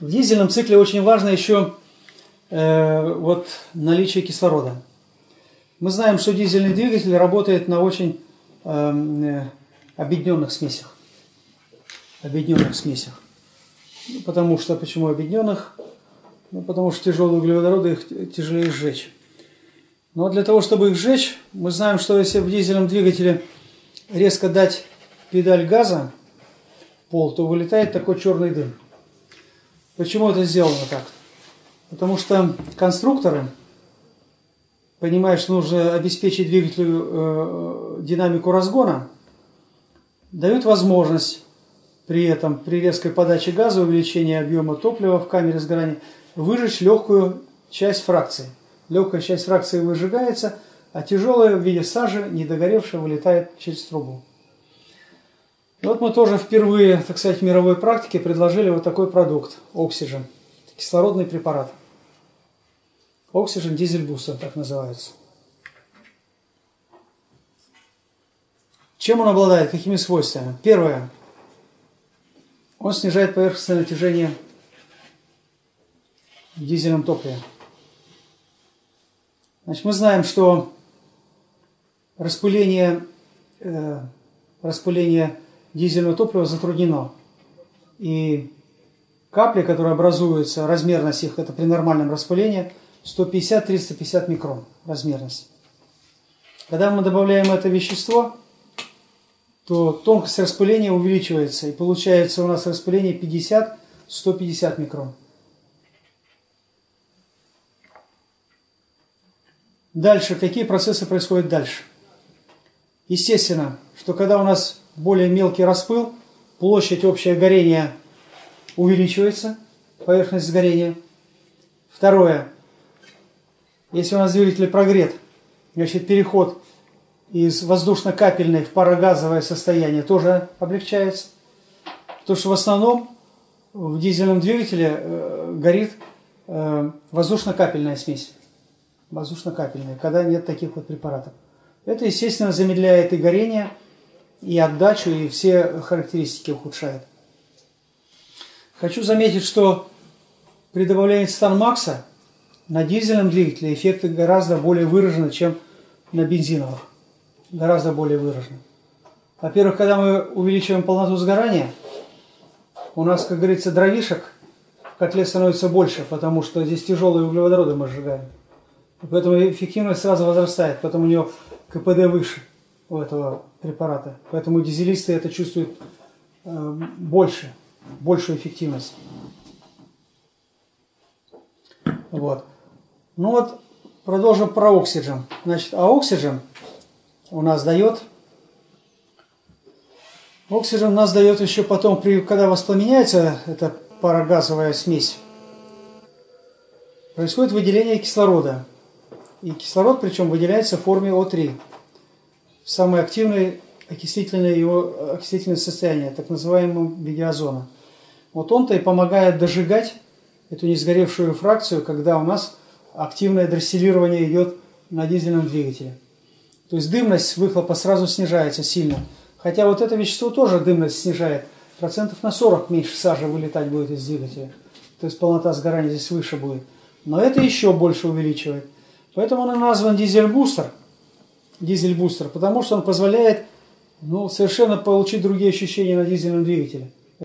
В дизельном цикле очень важно еще э, вот наличие кислорода. Мы знаем, что дизельный двигатель работает на очень эм, э, объединенных смесях. Объединенных смесях. Ну, потому что, почему объединенных? Ну, потому что тяжелые углеводороды их тяжелее сжечь. Но для того, чтобы их сжечь, мы знаем, что если в дизельном двигателе резко дать педаль газа, пол, то вылетает такой черный дым. Почему это сделано так? Потому что конструкторы, понимая, что нужно обеспечить двигателю э, динамику разгона, дают возможность при этом, при резкой подаче газа, увеличения объема топлива в камере сгорания, выжечь легкую часть фракции. Легкая часть фракции выжигается, а тяжелая в виде сажи, недогоревшая, вылетает через трубу. И вот мы тоже впервые, так сказать, в мировой практике предложили вот такой продукт – Oxygen. Кислородный препарат. Diesel Booster, так называется. Чем он обладает? Какими свойствами? Первое. Он снижает поверхностное натяжение в дизельном топливе. Значит, мы знаем, что распыление, э, распыление дизельного топлива затруднено. И капли, которые образуются, размерность их, это при нормальном распылении, 150-350 микрон размерность. Когда мы добавляем это вещество, то тонкость распыления увеличивается, и получается у нас распыление 50-150 микрон. Дальше, какие процессы происходят дальше? Естественно, что когда у нас более мелкий распыл, площадь общее горения увеличивается, поверхность сгорения. Второе, если у нас двигатель прогрет, значит переход из воздушно-капельной в парогазовое состояние тоже облегчается. Потому что в основном в дизельном двигателе э, горит э, воздушно-капельная смесь. Воздушно-капельная, когда нет таких вот препаратов. Это, естественно, замедляет и горение, и отдачу, и все характеристики ухудшает. Хочу заметить, что при добавлении Станмакса на дизельном двигателе эффекты гораздо более выражены, чем на бензиновых. Гораздо более выражены. Во-первых, когда мы увеличиваем полноту сгорания, у нас, как говорится, дровишек в котле становится больше, потому что здесь тяжелые углеводороды мы сжигаем. Поэтому эффективность сразу возрастает, поэтому у него КПД выше у этого препарата. Поэтому дизелисты это чувствуют э, больше, большую эффективность. Вот. Ну вот, продолжим про оксиджен. Значит, а оксиджен у нас дает Оксиджен у нас дает еще потом, при, когда воспламеняется эта парогазовая смесь, происходит выделение кислорода. И кислород, причем, выделяется в форме О3 самое активное окислительное его окислительное состояние, так называемого виде озона. Вот он-то и помогает дожигать эту несгоревшую фракцию, когда у нас активное дросселирование идет на дизельном двигателе. То есть дымность выхлопа сразу снижается сильно. Хотя вот это вещество тоже дымность снижает. Процентов на 40 меньше сажи вылетать будет из двигателя. То есть полнота сгорания здесь выше будет. Но это еще больше увеличивает. Поэтому он и назван дизель-бустер – дизель-бустер, потому что он позволяет ну, совершенно получить другие ощущения на дизельном двигателе.